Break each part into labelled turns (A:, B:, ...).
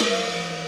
A: Thank you.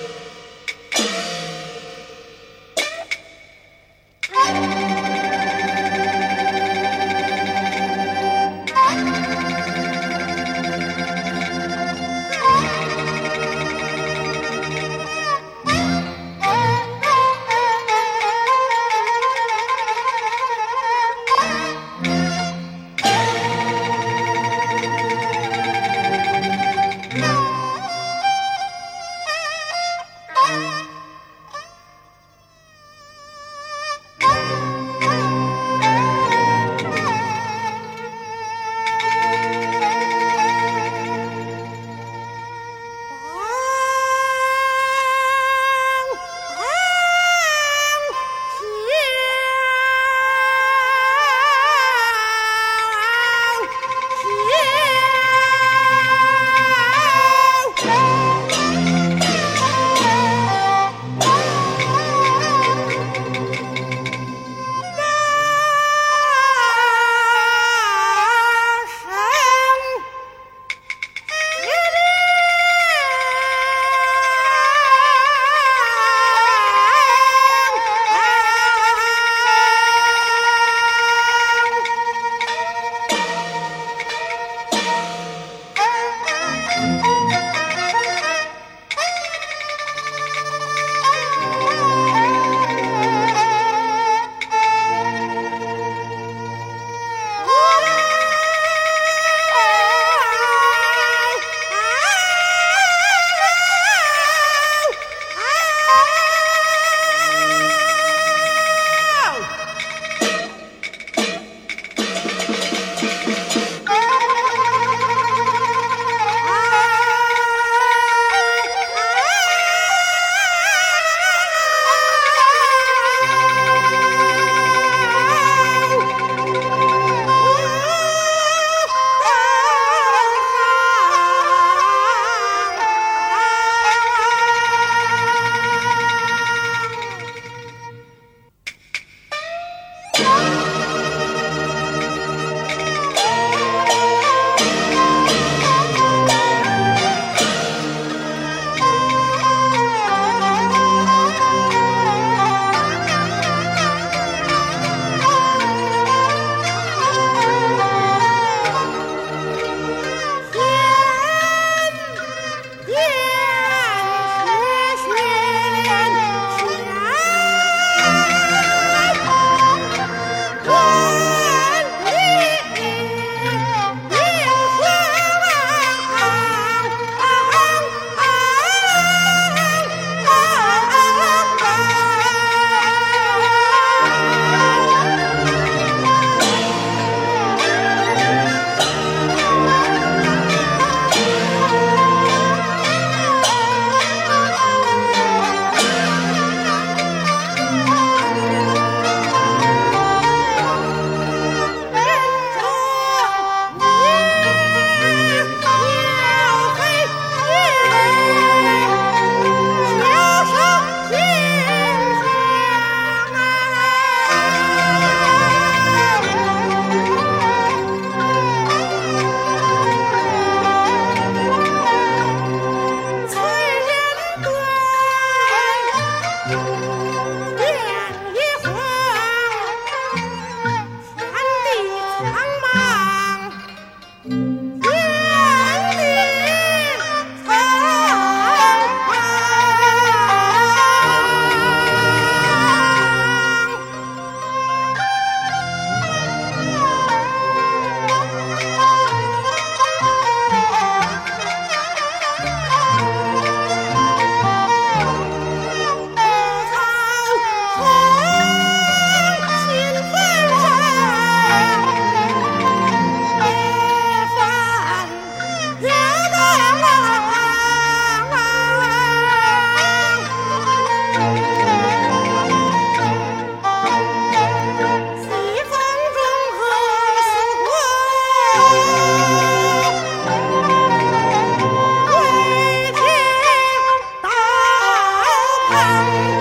A: Bye.